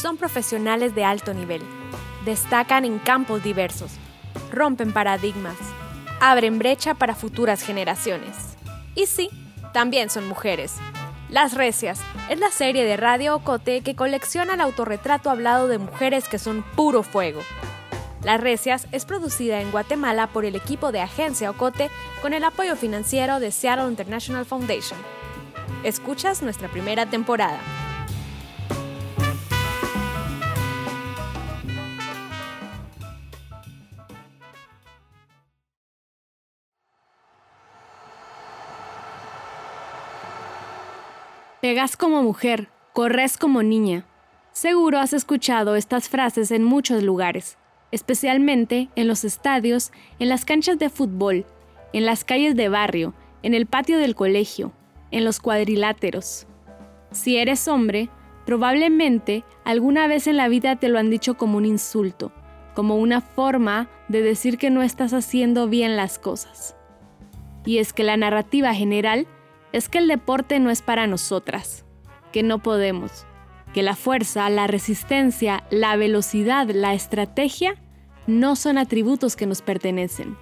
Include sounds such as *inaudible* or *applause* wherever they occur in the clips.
son profesionales de alto nivel. Destacan en campos diversos, rompen paradigmas, abren brecha para futuras generaciones. Y sí, también son mujeres. Las Recias es la serie de Radio Ocote que colecciona el autorretrato hablado de mujeres que son puro fuego. Las Recias es producida en Guatemala por el equipo de Agencia Ocote con el apoyo financiero de Seattle International Foundation. Escuchas nuestra primera temporada. Pegas como mujer, corres como niña. Seguro has escuchado estas frases en muchos lugares, especialmente en los estadios, en las canchas de fútbol, en las calles de barrio, en el patio del colegio, en los cuadriláteros. Si eres hombre, probablemente alguna vez en la vida te lo han dicho como un insulto, como una forma de decir que no estás haciendo bien las cosas. Y es que la narrativa general es que el deporte no es para nosotras, que no podemos, que la fuerza, la resistencia, la velocidad, la estrategia no son atributos que nos pertenecen.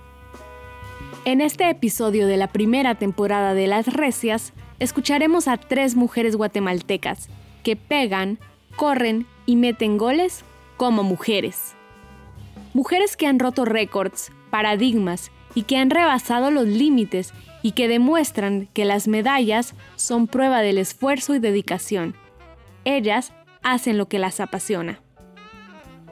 En este episodio de la primera temporada de Las Recias, escucharemos a tres mujeres guatemaltecas que pegan, corren y meten goles como mujeres. Mujeres que han roto récords, paradigmas y que han rebasado los límites y que demuestran que las medallas son prueba del esfuerzo y dedicación. Ellas hacen lo que las apasiona.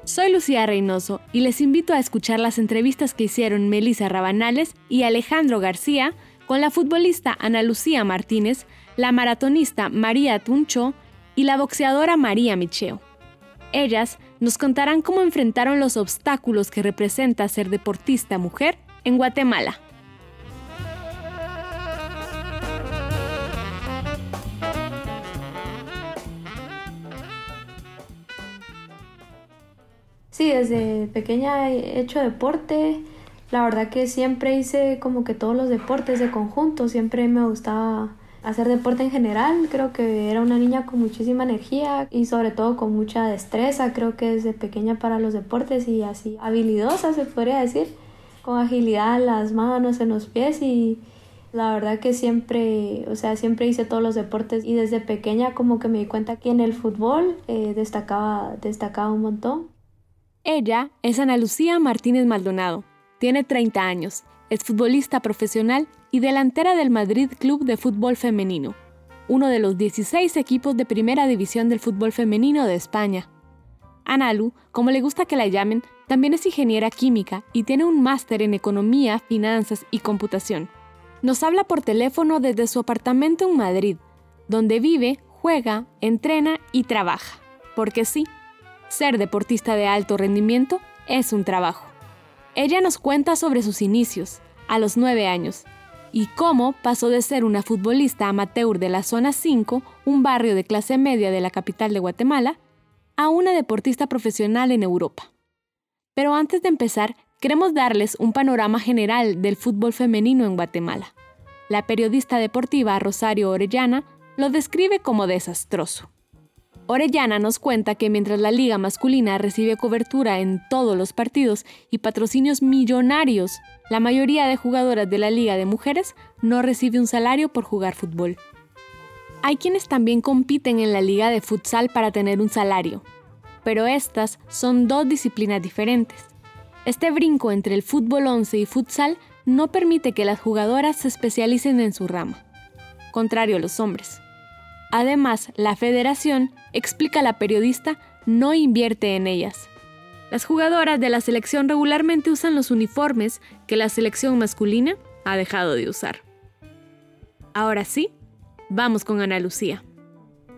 Soy Lucía Reynoso y les invito a escuchar las entrevistas que hicieron Melissa Rabanales y Alejandro García con la futbolista Ana Lucía Martínez, la maratonista María Tuncho y la boxeadora María Micheo. Ellas nos contarán cómo enfrentaron los obstáculos que representa ser deportista mujer en Guatemala. Sí, desde pequeña he hecho deporte. La verdad que siempre hice como que todos los deportes de conjunto. Siempre me gustaba hacer deporte en general. Creo que era una niña con muchísima energía y sobre todo con mucha destreza. Creo que desde pequeña para los deportes y así habilidosa se podría decir. Con agilidad en las manos, en los pies y la verdad que siempre, o sea, siempre hice todos los deportes y desde pequeña como que me di cuenta que en el fútbol eh, destacaba, destacaba un montón. Ella es Ana Lucía Martínez Maldonado. Tiene 30 años, es futbolista profesional y delantera del Madrid Club de Fútbol Femenino, uno de los 16 equipos de primera división del fútbol femenino de España. Analu, como le gusta que la llamen, también es ingeniera química y tiene un máster en economía, finanzas y computación. Nos habla por teléfono desde su apartamento en Madrid, donde vive, juega, entrena y trabaja. Porque sí, ser deportista de alto rendimiento es un trabajo. Ella nos cuenta sobre sus inicios, a los 9 años, y cómo pasó de ser una futbolista amateur de la Zona 5, un barrio de clase media de la capital de Guatemala, a una deportista profesional en Europa. Pero antes de empezar, queremos darles un panorama general del fútbol femenino en Guatemala. La periodista deportiva Rosario Orellana lo describe como desastroso. Orellana nos cuenta que mientras la liga masculina recibe cobertura en todos los partidos y patrocinios millonarios, la mayoría de jugadoras de la liga de mujeres no recibe un salario por jugar fútbol. Hay quienes también compiten en la liga de futsal para tener un salario, pero estas son dos disciplinas diferentes. Este brinco entre el fútbol 11 y futsal no permite que las jugadoras se especialicen en su rama, contrario a los hombres. Además, la federación, explica la periodista, no invierte en ellas. Las jugadoras de la selección regularmente usan los uniformes que la selección masculina ha dejado de usar. Ahora sí, vamos con Ana Lucía.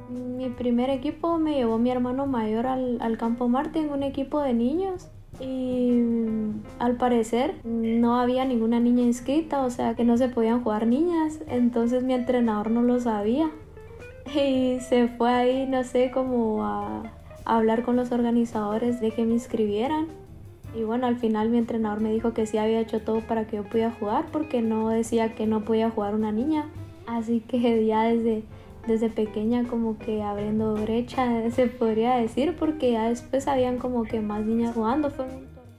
Mi primer equipo me llevó mi hermano mayor al, Campo Marte en un equipo de niños y al parecer no había ninguna niña inscrita, o sea que no se podían jugar niñas, entonces mi entrenador no lo sabía y se fue ahí, no sé, como a, hablar con los organizadores de que me inscribieran. Y bueno, al final mi entrenador me dijo que sí había hecho todo para que yo pudiera jugar porque no decía que no podía jugar una niña. Así que *laughs* ya desde, desde pequeña como que abriendo brecha, *laughs* se podría decir, porque ya después habían como que más niñas jugando.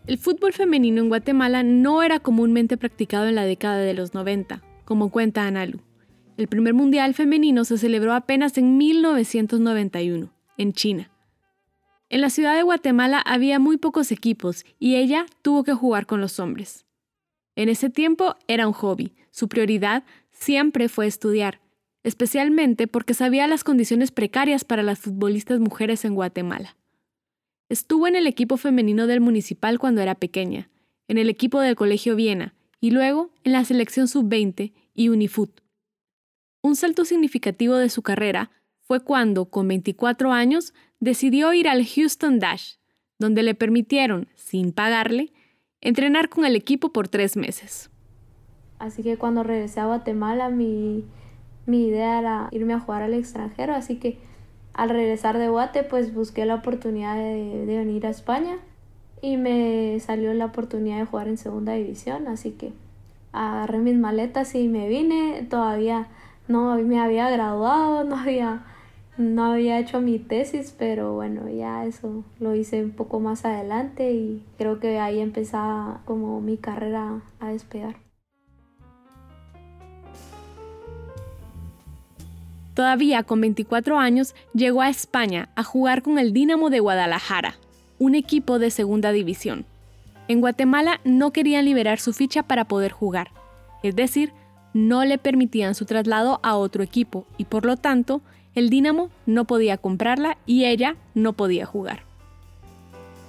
El fútbol femenino en Guatemala no era comúnmente practicado en la década de los 90, como cuenta Analu. El primer mundial femenino se celebró apenas en 1991, en China. En la ciudad de Guatemala había muy pocos equipos y ella tuvo que jugar con los hombres. En ese tiempo era un hobby, su prioridad siempre fue estudiar, especialmente porque sabía las condiciones precarias para las futbolistas mujeres en Guatemala. Estuvo en el equipo femenino del municipal cuando era pequeña, en el equipo del Colegio Viena y luego en la selección sub-20 y Unifut. Un salto significativo de su carrera fue cuando, con 24 años, decidió ir al Houston Dash, donde le permitieron, sin pagarle, entrenar con el equipo por tres meses. Así que cuando regresé a Guatemala mi, idea era irme a jugar al extranjero, así que al regresar de Guate pues busqué la oportunidad de, de venir a España y me salió la oportunidad de jugar en segunda división, así que agarré mis maletas y me vine, todavía no me había graduado, *laughs* no había no había hecho mi tesis, pero bueno, ya eso lo hice un poco más adelante y creo que ahí empezaba como mi carrera a despegar. Todavía con 24 años llegó a España a jugar con el Dinamo de Guadalajara, un equipo de segunda división. En Guatemala no querían liberar su ficha para poder jugar, es decir, no le permitían su traslado a otro equipo y por lo tanto el Dinamo no podía comprarla y ella no podía jugar.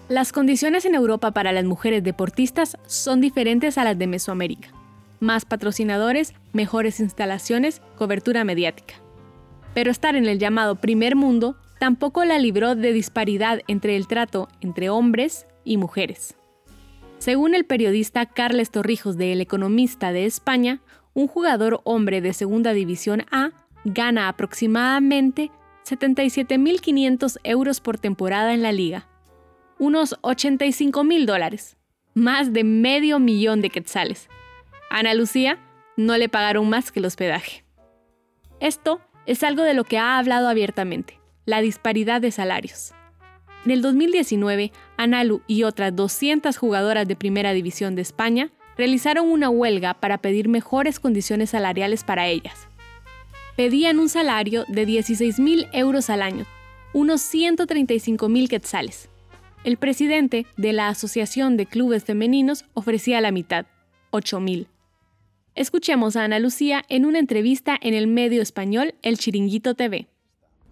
Las condiciones en Europa para las mujeres deportistas son diferentes a las de Mesoamérica. Más patrocinadores, mejores instalaciones, cobertura mediática. Pero estar en el llamado primer mundo tampoco la libró de disparidad entre el trato entre hombres y mujeres. Según el periodista Carles Torrijos de El Economista de España, un jugador hombre de Segunda División A gana aproximadamente 77.500 euros por temporada en la liga, unos 85.000 dólares, más de medio millón de quetzales. Ana Lucía no le pagaron más que el hospedaje. Esto es algo de lo que ha hablado abiertamente, la disparidad de salarios. En el 2019, Analu y otras 200 jugadoras de Primera División de España realizaron una huelga para pedir mejores condiciones salariales para ellas pedían un salario de 16.000 euros al año, unos 135.000 quetzales. El presidente de la Asociación de Clubes Femeninos ofrecía la mitad, 8.000. Escuchemos a Ana Lucía en una entrevista en el medio español El Chiringuito TV.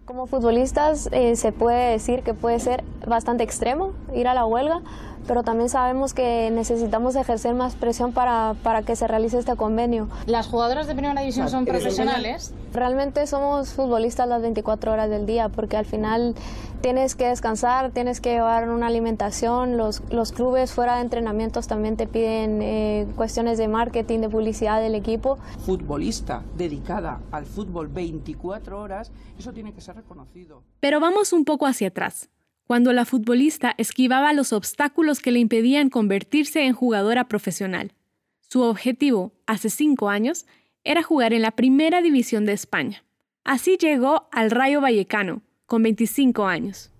Como futbolistas eh, se puede decir que puede ser bastante extremo ir a la huelga, pero también sabemos que necesitamos ejercer más presión para, para que se realice este convenio. ¿Las jugadoras de primera división son profesionales? Realmente somos futbolistas las 24 horas del día, porque al final tienes que descansar, tienes que llevar una alimentación, los, los clubes fuera de entrenamientos también te piden eh, cuestiones de marketing, de publicidad del equipo. Futbolista dedicada al fútbol 24 horas, eso tiene que ser reconocido. Pero vamos un poco hacia atrás cuando la futbolista esquivaba los obstáculos que le impedían convertirse en jugadora profesional. Su objetivo, hace cinco años, era jugar en la primera división de España. Así llegó al Rayo Vallecano, con 25 años.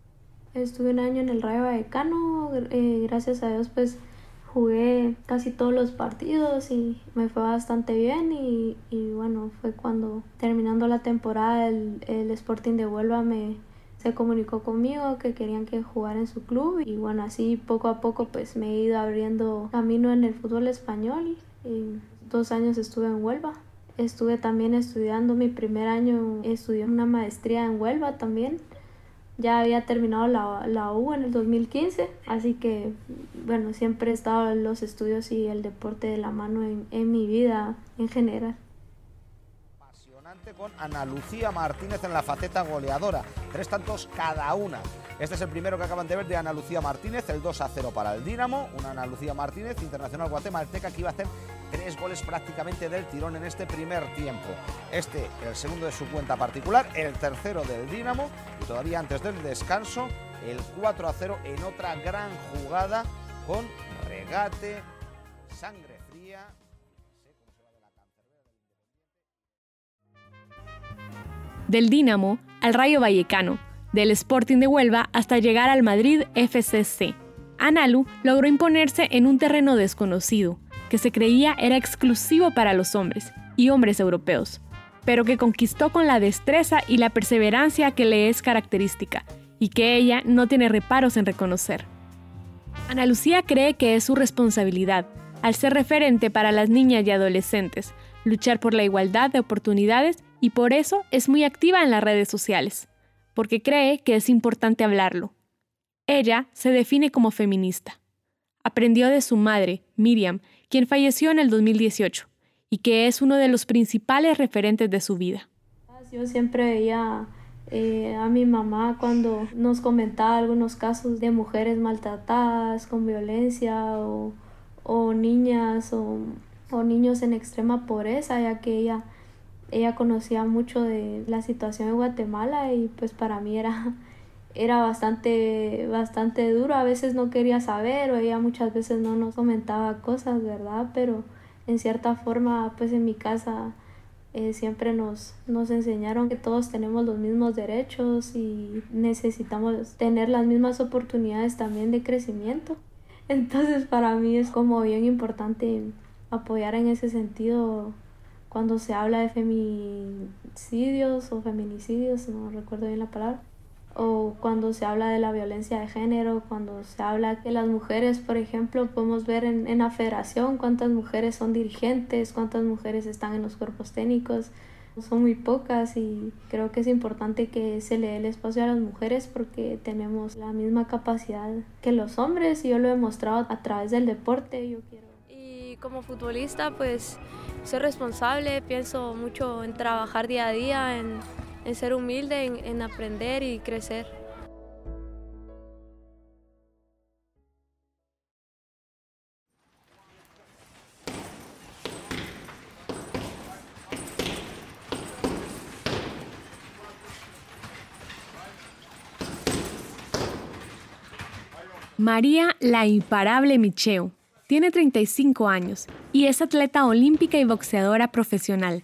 Estuve un año en el Rayo Vallecano, eh, gracias a Dios pues jugué casi todos los partidos y me fue bastante bien y, bueno, fue cuando terminando la temporada el, el Sporting de Huelva me, se comunicó conmigo que querían que jugara en su club y bueno, así poco a poco pues me he ido abriendo camino en el fútbol español y dos años estuve en Huelva. Estuve también estudiando mi primer año, estudié una maestría en Huelva también. Ya había terminado la, la U en el 2015, así que bueno, siempre he estado los estudios y el deporte de la mano en, en mi vida en general con Ana Lucía Martínez en la faceta goleadora. Tres tantos cada una. Este es el primero que acaban de ver de Ana Lucía Martínez, el 2 a 0 para el Dinamo. Una Ana Lucía Martínez, internacional guatemalteca, que iba a hacer tres goles prácticamente del tirón en este primer tiempo. Este, el segundo de su cuenta particular, el tercero del Dinamo y todavía antes del descanso, el 4 a 0 en otra gran jugada con regate, sangre del Dinamo al Rayo Vallecano, del Sporting de Huelva hasta llegar al Madrid FCC. Analu logró imponerse en un terreno desconocido, que se creía era exclusivo para los hombres y hombres europeos, pero que conquistó con la destreza y la perseverancia que le es característica y que ella no tiene reparos en reconocer. Ana Lucía cree que es su responsabilidad, al ser referente para las niñas y adolescentes, luchar por la igualdad de oportunidades y por eso es muy activa en las redes sociales, porque cree que es importante hablarlo. Ella se define como feminista. Aprendió de su madre, Miriam, quien falleció en el 2018 y que es uno de los principales referentes de su vida. Yo siempre veía eh, a mi mamá cuando nos comentaba algunos casos de mujeres maltratadas con violencia o, niñas o, o, niños en extrema pobreza, ya que ella, ella conocía mucho de la situación en Guatemala y pues para mí era, *laughs* era bastante, bastante duro. A veces no quería saber o ella muchas veces no nos comentaba cosas, ¿verdad? Pero en cierta forma, pues en mi casa eh, siempre nos, nos enseñaron que todos tenemos los mismos derechos y necesitamos tener las mismas oportunidades también de crecimiento. *laughs* Entonces para mí es como bien importante apoyar en ese sentido cuando se habla de feminicidios o feminicidios, no recuerdo bien la palabra, o cuando se habla de la violencia de género, cuando se habla que las mujeres, por ejemplo, podemos ver en, en la federación cuántas mujeres son dirigentes, cuántas mujeres están en los cuerpos técnicos, son muy pocas y creo que es importante que se le dé el espacio a las mujeres porque tenemos la misma capacidad que los hombres y yo lo he demostrado a través del deporte. Yo quiero. Como futbolista, pues soy responsable, pienso mucho en trabajar día a día, en en ser humilde, en, aprender y crecer. María la imparable Micheo tiene 35 años y es atleta olímpica y boxeadora profesional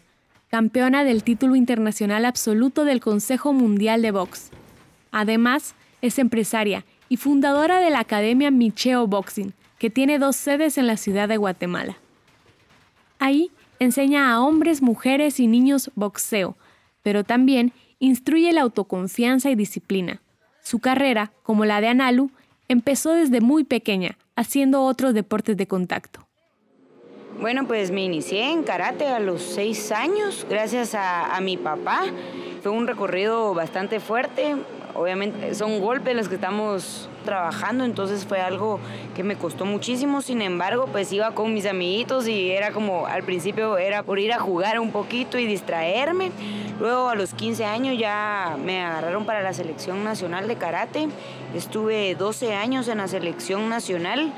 campeona del título internacional absoluto del Consejo Mundial de Box. Además, es empresaria y fundadora de la Academia Micheo Boxing, que tiene dos sedes en la ciudad de Guatemala. Ahí enseña a hombres, mujeres y niños boxeo, pero también instruye la autoconfianza y disciplina. Su carrera, como la de Analu, empezó desde muy pequeña, haciendo otros deportes de contacto. Bueno, pues me inicié en karate a los seis años, gracias a, mi papá. Fue un recorrido bastante fuerte. Obviamente son golpes los que estamos trabajando, entonces fue algo que me costó muchísimo. Sin embargo, pues iba con mis amiguitos y era como al principio era por ir a jugar un poquito y distraerme. Luego a los 15 años ya me agarraron para la selección nacional de karate. Estuve 12 años en la selección nacional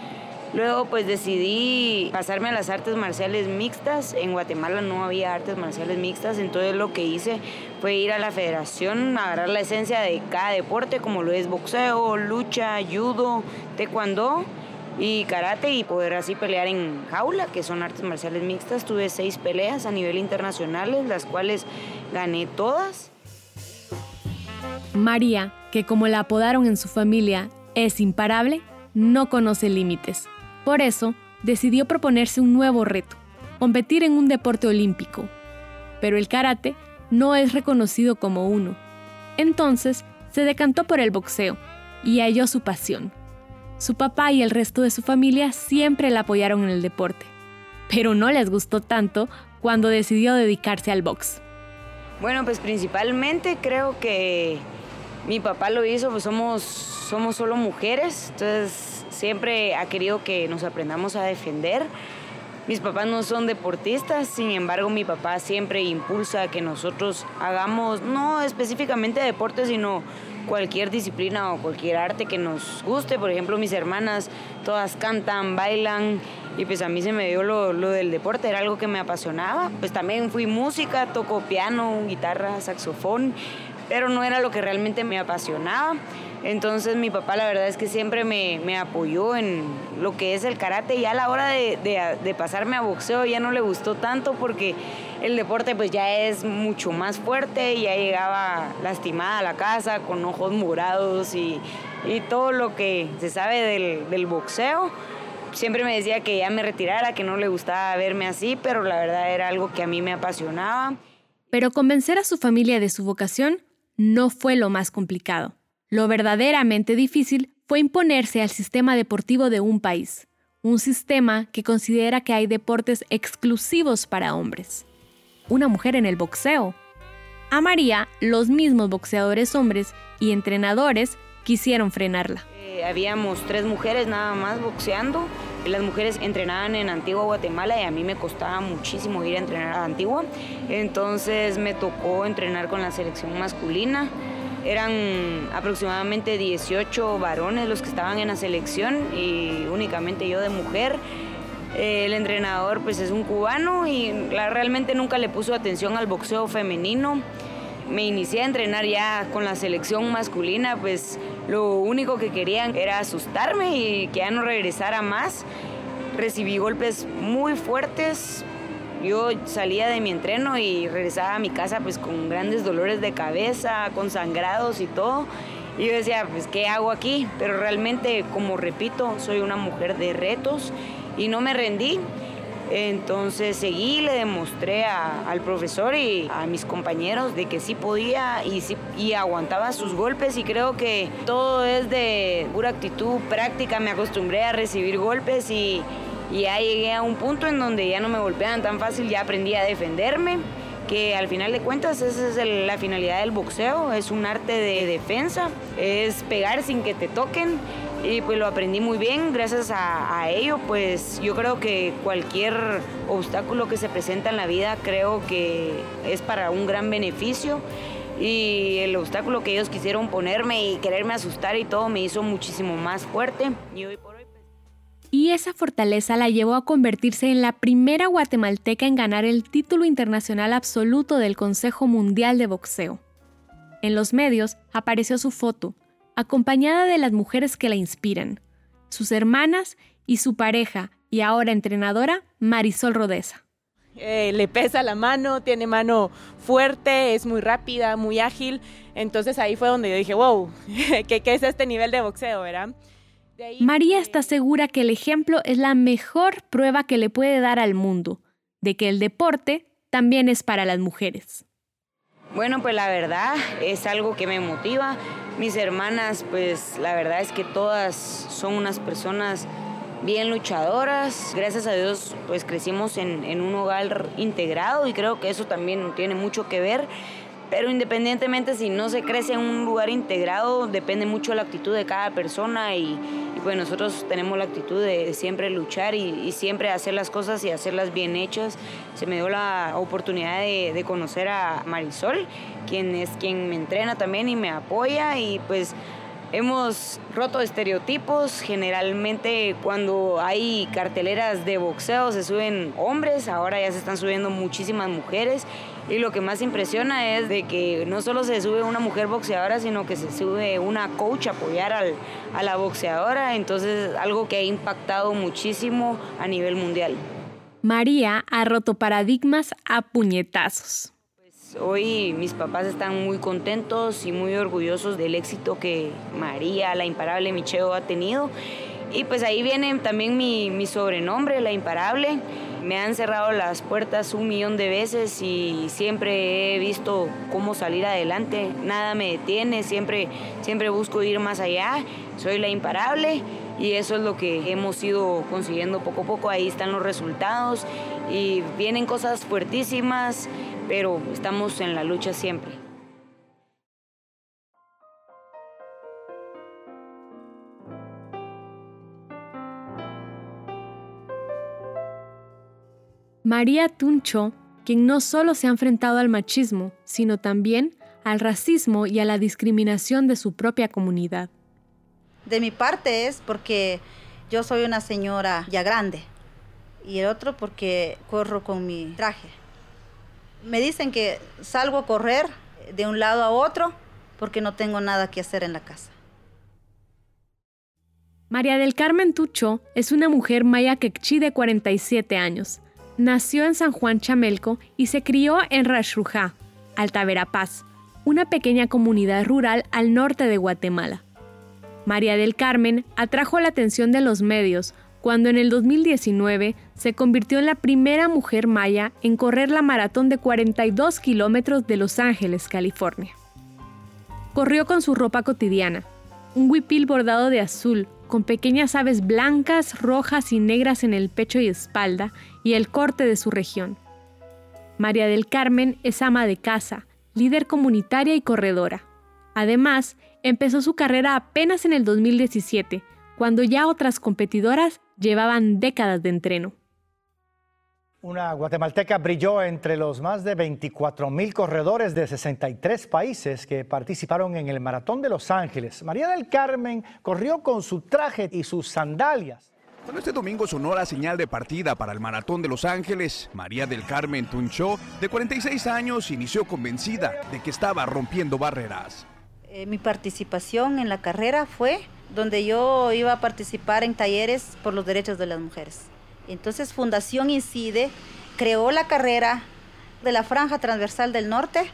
Luego pues decidí pasarme a las artes marciales mixtas. En Guatemala no había artes marciales mixtas, entonces lo que hice fue ir a la federación, agarrar la esencia de cada deporte, como lo es boxeo, lucha, judo, taekwondo y karate y poder así pelear en jaula, que son artes marciales mixtas. Tuve seis peleas a nivel internacional, las cuales gané todas. María, que como la apodaron en su familia, es imparable, no conoce límites. Por eso, decidió proponerse un nuevo reto, competir en un deporte olímpico. Pero el karate no es reconocido como uno. Entonces, se decantó por el boxeo y halló su pasión. Su papá y el resto de su familia siempre la apoyaron en el deporte, pero no les gustó tanto cuando decidió dedicarse al box. Bueno, pues principalmente creo que mi papá lo hizo, pues somos, somos solo mujeres, entonces siempre ha querido que nos aprendamos a defender. Mis papás no son deportistas, sin embargo mi papá siempre impulsa que nosotros hagamos, no específicamente deporte, sino cualquier disciplina o cualquier arte que nos guste. Por ejemplo, mis hermanas todas cantan, bailan y pues a mí se me dio lo, lo, del deporte, era algo que me apasionaba. Pues también fui música, toco piano, guitarra, saxofón, pero no era lo que realmente me apasionaba. Entonces mi papá la verdad es que siempre me, me apoyó en lo que es el karate y a la hora de, de, pasarme a boxeo ya no le gustó tanto porque el deporte pues ya es mucho más fuerte, y ya llegaba lastimada a la casa con ojos morados y, y todo lo que se sabe del, del boxeo siempre me decía que ya me retirara, que no le gustaba verme así, pero la verdad era algo que a mí me apasionaba. Pero convencer a su familia de su vocación no fue lo más complicado. Lo verdaderamente difícil fue imponerse al sistema deportivo de un país, un sistema que considera que hay deportes exclusivos para hombres. Una mujer en el boxeo. A María, los mismos boxeadores hombres y entrenadores quisieron frenarla. Eh, habíamos tres mujeres nada más boxeando. Las mujeres entrenaban en Antigua, Guatemala y a mí me costaba muchísimo ir a entrenar a Antigua. Entonces me tocó entrenar con la selección masculina. Eran aproximadamente 18 varones los que estaban en la selección y únicamente yo de mujer. El entrenador pues es un cubano y realmente nunca le puso atención al boxeo femenino. Me inicié a entrenar ya con la selección masculina, pues lo único que querían era asustarme y que ya no regresara más. Recibí golpes muy fuertes, yo salía de mi entreno y regresaba a mi casa pues con grandes dolores de cabeza, con sangrados y todo. Y yo decía, pues, ¿qué hago aquí? Pero realmente, como repito, soy una mujer de retos y no me rendí. Entonces seguí, le demostré al profesor y a mis compañeros de que sí podía y, y aguantaba sus golpes y creo que todo es de pura actitud práctica. Me acostumbré a recibir golpes y, y ya llegué a un punto en donde ya no me golpeaban tan fácil, ya aprendí a defenderme, que al final de cuentas esa es la finalidad del boxeo, es un arte de defensa, es pegar sin que te toquen y pues lo aprendí muy bien, gracias a, a, ello pues yo creo que cualquier obstáculo que se presenta en la vida creo que es para un gran beneficio. Y el obstáculo que ellos quisieron ponerme y quererme asustar y todo me hizo muchísimo más fuerte. Y hoy por y esa fortaleza la llevó a convertirse en la primera guatemalteca en ganar el título internacional absoluto del Consejo Mundial de Boxeo. En los medios apareció su foto, acompañada de las mujeres que la inspiran, sus hermanas y su pareja y ahora entrenadora Marisol Rodeza. Eh, le pesa la mano, tiene mano fuerte, es muy rápida, muy ágil. Entonces ahí fue donde yo dije, wow, *laughs* ¿qué, qué es este nivel de boxeo, verdad? María está segura que el ejemplo es la mejor prueba que le puede dar al mundo, de que el deporte también es para las mujeres. Bueno, pues la verdad es algo que me motiva. Mis hermanas, pues la verdad es que todas son unas personas bien luchadoras. Gracias a Dios, pues crecimos en, un hogar integrado y creo que eso también tiene mucho que ver. Pero independientemente si no se crece en un lugar integrado, depende mucho de la actitud de cada persona y, pues nosotros tenemos la actitud de siempre luchar y, siempre hacer las cosas y hacerlas bien hechas. Se me dio la oportunidad de, de conocer a Marisol, quien es quien me entrena también y me apoya y pues Hemos roto estereotipos, generalmente cuando hay carteleras de boxeo se suben hombres, ahora ya se están subiendo muchísimas mujeres y lo que más impresiona es de que no solo se sube una mujer boxeadora, sino que se sube una coach a apoyar a la boxeadora, entonces algo que ha impactado muchísimo a nivel mundial. María ha roto paradigmas a puñetazos. Hoy mis papás están muy contentos y muy orgullosos del éxito que María, la imparable Micheo, ha tenido. Y pues ahí viene también mi, mi sobrenombre, la imparable. Me han cerrado las puertas un millón de veces y siempre he visto cómo salir adelante. Nada me detiene, siempre, siempre busco ir más allá. Soy la imparable y eso es lo que hemos ido consiguiendo poco a poco. Ahí están los resultados y vienen cosas fuertísimas pero estamos en la lucha siempre. María Tuncho, quien no solo se ha enfrentado al machismo, sino también al racismo y a la discriminación de su propia comunidad. De mi parte es porque yo soy una señora ya grande y el otro porque corro con mi traje. Me dicen que salgo a correr de un lado a otro porque no tengo nada que hacer en la casa. María del Carmen Tucho es una mujer maya quechí de 47 años. Nació en San Juan Chamelco y se crió en Rashrujá, Alta Verapaz, una pequeña comunidad rural al norte de Guatemala. María del Carmen atrajo la atención de los medios cuando en el 2019 se convirtió en la primera mujer maya en correr la maratón de 42 kilómetros de Los Ángeles, California. Corrió con su ropa cotidiana, un huipil bordado de azul, con pequeñas aves blancas, rojas y negras en el pecho y espalda, y el corte de su región. María del Carmen es ama de casa, líder comunitaria y corredora. Además, empezó su carrera apenas en el 2017, cuando ya otras competidoras llevaban décadas de entreno. Una guatemalteca brilló entre los más de 24 mil corredores de 63 países que participaron en el Maratón de Los Ángeles. María del Carmen corrió con su traje y sus sandalias. Cuando este domingo sonó la señal de partida para el Maratón de Los Ángeles, María del Carmen Tunchó, de 46 años, inició convencida de que estaba rompiendo barreras. Eh, mi participación en la carrera fue donde yo iba a participar en talleres por los derechos de las mujeres. Entonces Fundación Incide creó la carrera de la franja transversal del norte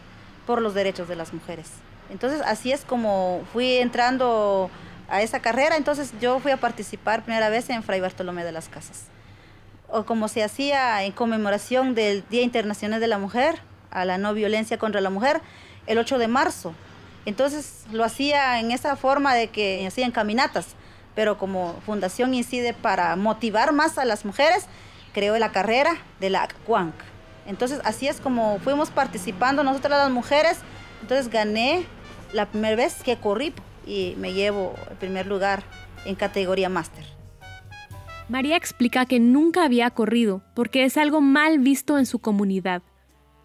por los derechos de las mujeres. Entonces así es como fui entrando a esa carrera, entonces yo fui a participar primera vez en Fray Bartolomé de las Casas. O como se hacía en conmemoración del Día Internacional de la Mujer, a la no violencia contra la mujer, el 8 de marzo. Entonces lo hacía en esa forma de que hacían caminatas pero como Fundación incide para motivar más a las mujeres, creó la carrera de la CUANC. Entonces así es como fuimos participando nosotras las mujeres, entonces gané la primera vez que corrí y me llevo el primer lugar en categoría máster. María explica que nunca había corrido porque es algo mal visto en su comunidad.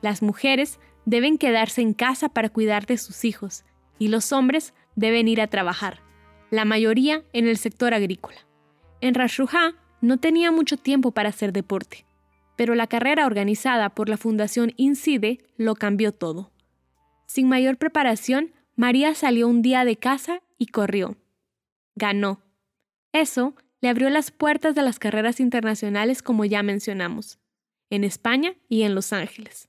Las mujeres deben quedarse en casa para cuidar de sus hijos y los hombres deben ir a trabajar la mayoría en el sector agrícola. En Rashrujá no tenía mucho tiempo para hacer deporte, pero la carrera organizada por la Fundación Incide lo cambió todo. Sin mayor preparación, María salió un día de casa y corrió. Ganó. Eso le abrió las puertas de las carreras internacionales como ya mencionamos, en España y en Los Ángeles.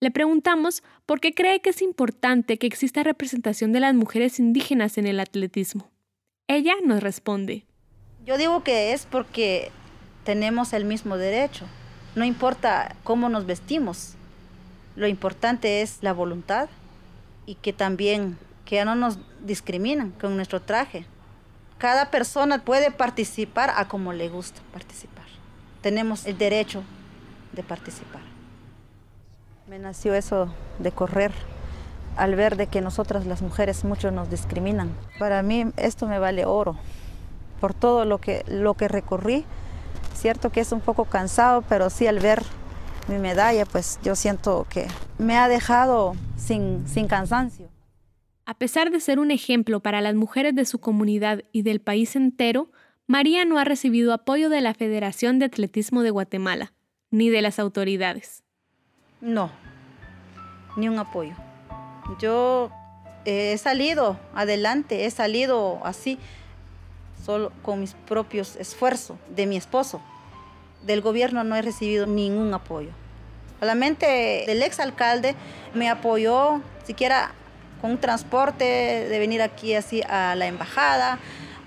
Le preguntamos por qué cree que es importante que exista representación de las mujeres indígenas en el atletismo. Ella nos responde. Yo digo que es porque tenemos el mismo derecho. No importa cómo nos vestimos. Lo importante es la voluntad y que también que ya no nos discriminan con nuestro traje. Cada persona puede participar a como le gusta participar. Tenemos el derecho de participar. Me nació eso de correr al ver de que nosotras las mujeres mucho nos discriminan. Para mí esto me vale oro por todo lo que, lo que recorrí. Cierto que es un poco cansado, pero sí al ver mi medalla, pues yo siento que me ha dejado sin, sin cansancio. A pesar de ser un ejemplo para las mujeres de su comunidad y del país entero, María no ha recibido apoyo de la Federación de Atletismo de Guatemala, ni de las autoridades. No, ni un apoyo. Yo he salido adelante, he salido así, solo con mis propios esfuerzos de mi esposo. Del gobierno no he recibido ningún apoyo. Solamente el exalcalde me apoyó, siquiera con un transporte de venir aquí así a la embajada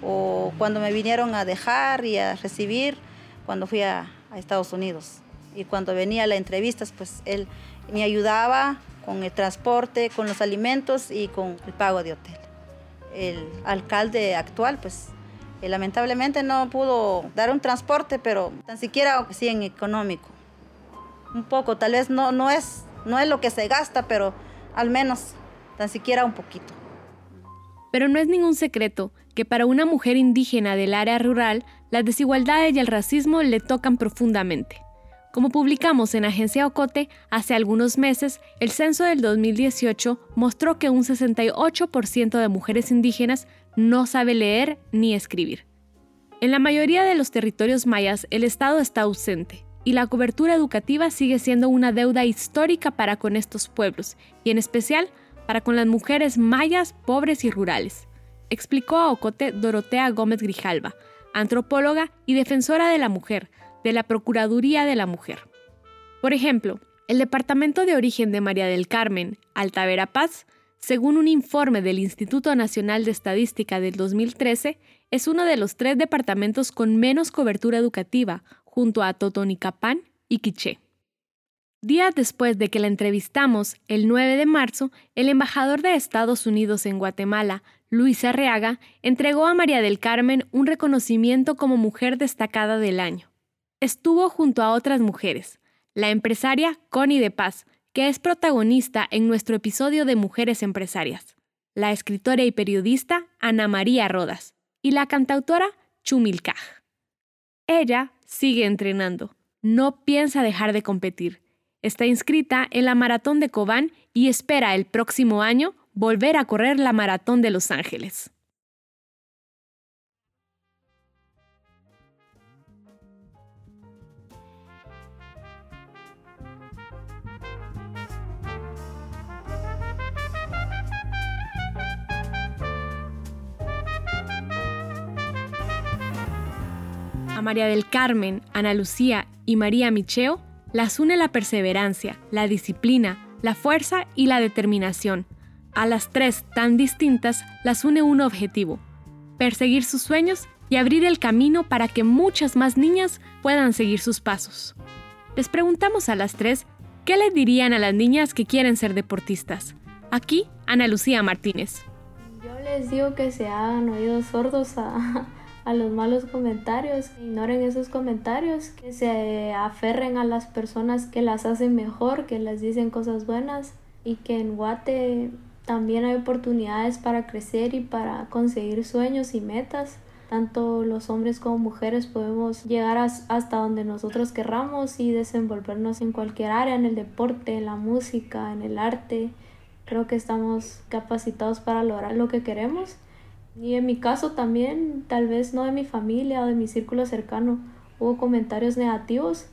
o cuando me vinieron a dejar y a recibir cuando fui a, a Estados Unidos. Y cuando venía a las entrevistas, pues él me ayudaba con el transporte, con los alimentos y con el pago de hotel. El alcalde actual, pues eh, lamentablemente no pudo dar un transporte, pero tan siquiera sí en económico. Un poco, tal vez no, no, es, no es lo que se gasta, pero al menos tan siquiera un poquito. Pero no es ningún secreto que para una mujer indígena del área rural, las desigualdades y el racismo le tocan profundamente. Como publicamos en Agencia Ocote hace algunos meses, el censo del 2018 mostró que un 68% de mujeres indígenas no sabe leer ni escribir. En la mayoría de los territorios mayas el Estado está ausente y la cobertura educativa sigue siendo una deuda histórica para con estos pueblos y en especial para con las mujeres mayas pobres y rurales. explicó a Ocote Dorotea Gómez Grijalva, antropóloga y defensora de la mujer, de la Procuraduría de la Mujer. Por ejemplo, el departamento de origen de María del Carmen, Alta Verapaz, según un informe del Instituto Nacional de Estadística del 2013, es uno de los tres departamentos con menos cobertura educativa, junto a Totonicapán y Quiché. Días después de que la entrevistamos, el 9 de marzo, el embajador de Estados Unidos en Guatemala, Luis Arreaga, entregó a María del Carmen un reconocimiento como mujer destacada del año. Estuvo junto a otras mujeres, la empresaria Connie de Paz, que es protagonista en nuestro episodio de Mujeres Empresarias, la escritora y periodista Ana María Rodas y la cantautora Chumilcaj. Ella sigue entrenando, no piensa dejar de competir Está inscrita en la Maratón de Cobán y espera el próximo año volver a correr la Maratón de Los Ángeles. María del Carmen, Ana Lucía y María Micheo las une la perseverancia, la disciplina, la fuerza y la determinación. A las tres tan distintas las une un objetivo, perseguir sus sueños y abrir el camino para que muchas más niñas puedan seguir sus pasos. Les preguntamos a las tres qué le dirían a las niñas que quieren ser deportistas. Aquí, Ana Lucía Martínez. Yo les digo que se hagan oídos sordos a, a los malos comentarios, ignoren esos comentarios, que se aferren a las personas que las hacen mejor, que les dicen cosas buenas y que en Guate también hay oportunidades para crecer y para conseguir sueños y metas. Tanto los hombres como mujeres podemos llegar hasta donde nosotros querramos y desenvolvernos en cualquier área, en el deporte, en la música, en el arte. Creo que estamos capacitados para lograr lo que queremos y en mi caso también, tal vez no de mi familia o de mi círculo cercano, hubo comentarios negativos.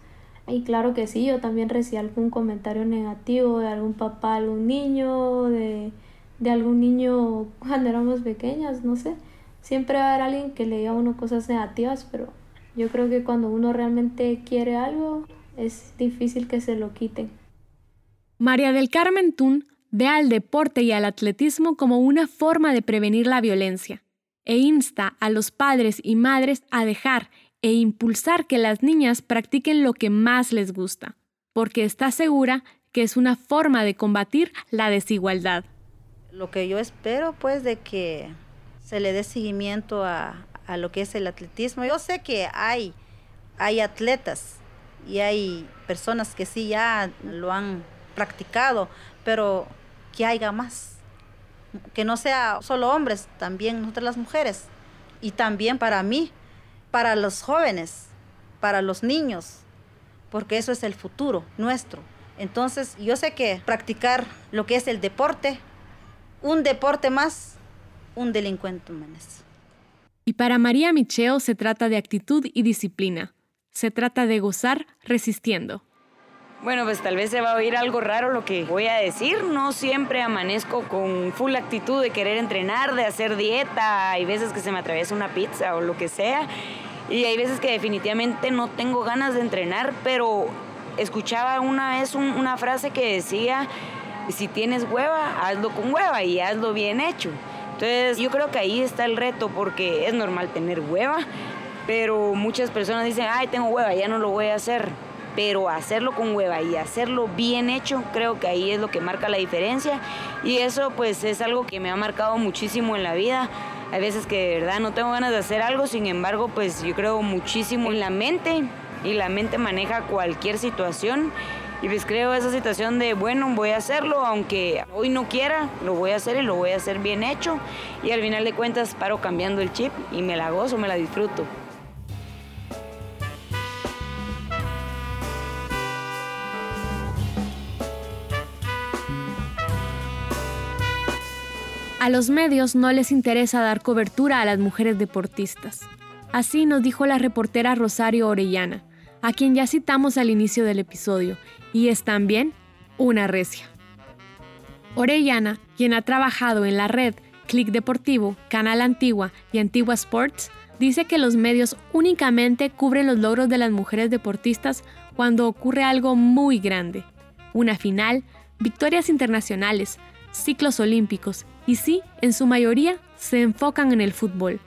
Y claro que sí, yo también recibí algún comentario negativo de algún papá, algún niño, de, de algún niño *laughs* cuando éramos pequeñas, no sé. Siempre va a haber alguien que le diga a uno cosas negativas, pero yo creo que cuando uno realmente quiere algo, es difícil que se lo quiten. María del Carmen Tun ve al deporte y al atletismo como una forma de prevenir la violencia e insta a los padres y madres a dejar e impulsar que las niñas practiquen lo que más les gusta, porque está segura que es una forma de combatir la desigualdad. Lo que yo espero pues de que se le dé seguimiento a, a lo que es el atletismo. Yo sé que hay, hay atletas y hay personas que sí ya lo han practicado, pero que haya más. Que no sea solo hombres, también nosotras las mujeres. Y también para mí, para los jóvenes, para los niños, porque eso es el futuro nuestro. Entonces, yo sé que practicar lo que es el deporte, un deporte más, un delincuente menos. Y para María Micheo se trata de actitud y disciplina. Se trata de gozar resistiendo. Bueno, pues tal vez se va a oír algo raro lo que voy a decir. No siempre amanezco con full actitud de querer entrenar, de hacer dieta. Hay veces que se me atraviesa una pizza o lo que sea. Y hay veces que definitivamente no tengo ganas de entrenar, pero escuchaba una vez una frase que decía, si tienes hueva, hazlo con hueva y hazlo bien hecho. Entonces yo creo que ahí está el reto porque es normal tener hueva, pero muchas personas dicen, ay, tengo hueva, ya no lo voy a hacer pero hacerlo con hueva y hacerlo bien hecho, creo que ahí es lo que marca la diferencia y eso pues es algo que me ha marcado muchísimo en la vida. Hay veces que de verdad no tengo ganas de hacer algo, sin embargo pues yo creo muchísimo en la mente y la mente maneja cualquier situación y pues creo esa situación de, bueno, voy a hacerlo, aunque hoy no quiera, lo voy a hacer y lo voy a hacer bien hecho. Y al final de cuentas paro cambiando el chip y me la gozo, me la disfruto. A los medios no les interesa dar cobertura a las mujeres deportistas. Así nos dijo la reportera Rosario Orellana, a quien ya citamos al inicio del episodio, y es también una recia. Orellana, quien ha trabajado en la red Click Deportivo, Canal Antigua y Antigua Sports dice que los medios únicamente cubren los logros de las mujeres deportistas cuando ocurre algo muy grande. Una final, victorias internacionales, ciclos olímpicos y sí, en su mayoría, se enfocan en el fútbol.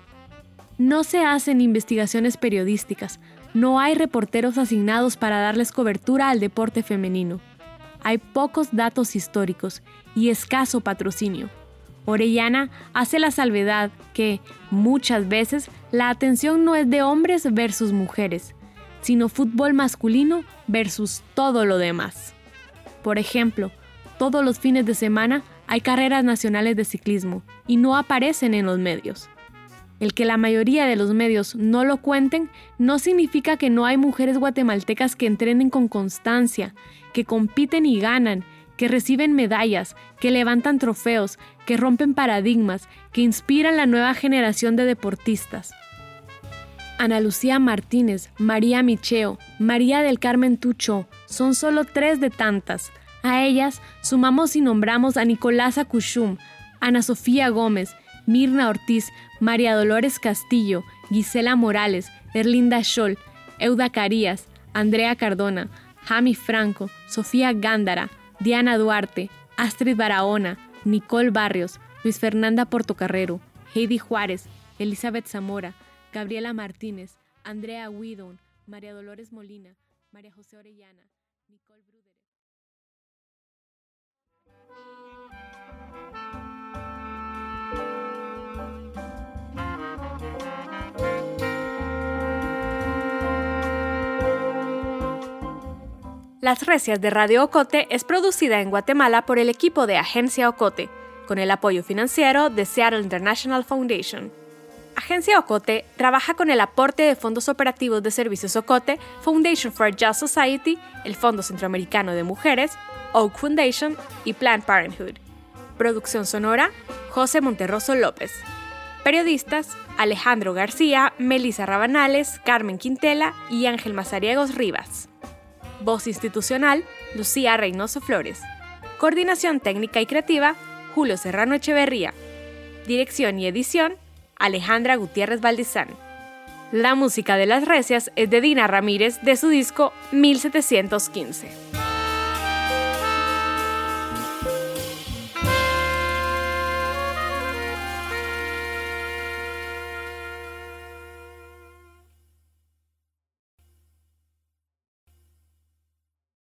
No se hacen investigaciones periodísticas, no hay reporteros asignados para darles cobertura al deporte femenino. Hay pocos datos históricos y escaso patrocinio. Orellana hace la salvedad que, muchas veces, la atención no es de hombres versus mujeres, sino fútbol masculino versus todo lo demás. Por ejemplo, todos los fines de semana hay carreras nacionales de ciclismo y no aparecen en los medios. El que la mayoría de los medios no lo cuenten no significa que no hay mujeres guatemaltecas que entrenen con constancia, que compiten y ganan, que reciben medallas, que levantan trofeos, que rompen paradigmas, que inspiran la nueva generación de deportistas. Ana Lucía Martínez, María Micheo, María del Carmen Tucho, son solo tres de tantas. A ellas sumamos y nombramos a Nicolasa Cushum, Ana Sofía Gómez, Mirna Ortiz, María Dolores Castillo, Gisela Morales, Erlinda Scholl, Euda Carías, Andrea Cardona, Jami Franco, Sofía Gándara, Diana Duarte, Astrid Barahona, Nicole Barrios, Luis Fernanda Portocarrero, Heidi Juárez, Elizabeth Zamora, Gabriela Martínez, Andrea Widon, María Dolores Molina, María José Orellana, Las Recias de Radio Ocote es producida en Guatemala por el equipo de Agencia Ocote, con el apoyo financiero de Seattle International Foundation. Agencia Ocote trabaja con el aporte de fondos operativos de Servicios Ocote, Foundation for a Just Society, el Fondo Centroamericano de Mujeres, Oak Foundation y Planned Parenthood. Producción sonora, José Monterroso López. Periodistas, Alejandro García, Melissa Rabanales, Carmen Quintela y Ángel Mazariegos Rivas. Voz institucional, Lucía Reynoso Flores. Coordinación técnica y creativa, Julio Serrano Echeverría. Dirección y edición, Alejandra Gutiérrez Valdizán. La música de las recias es de Dina Ramírez de su disco 1715.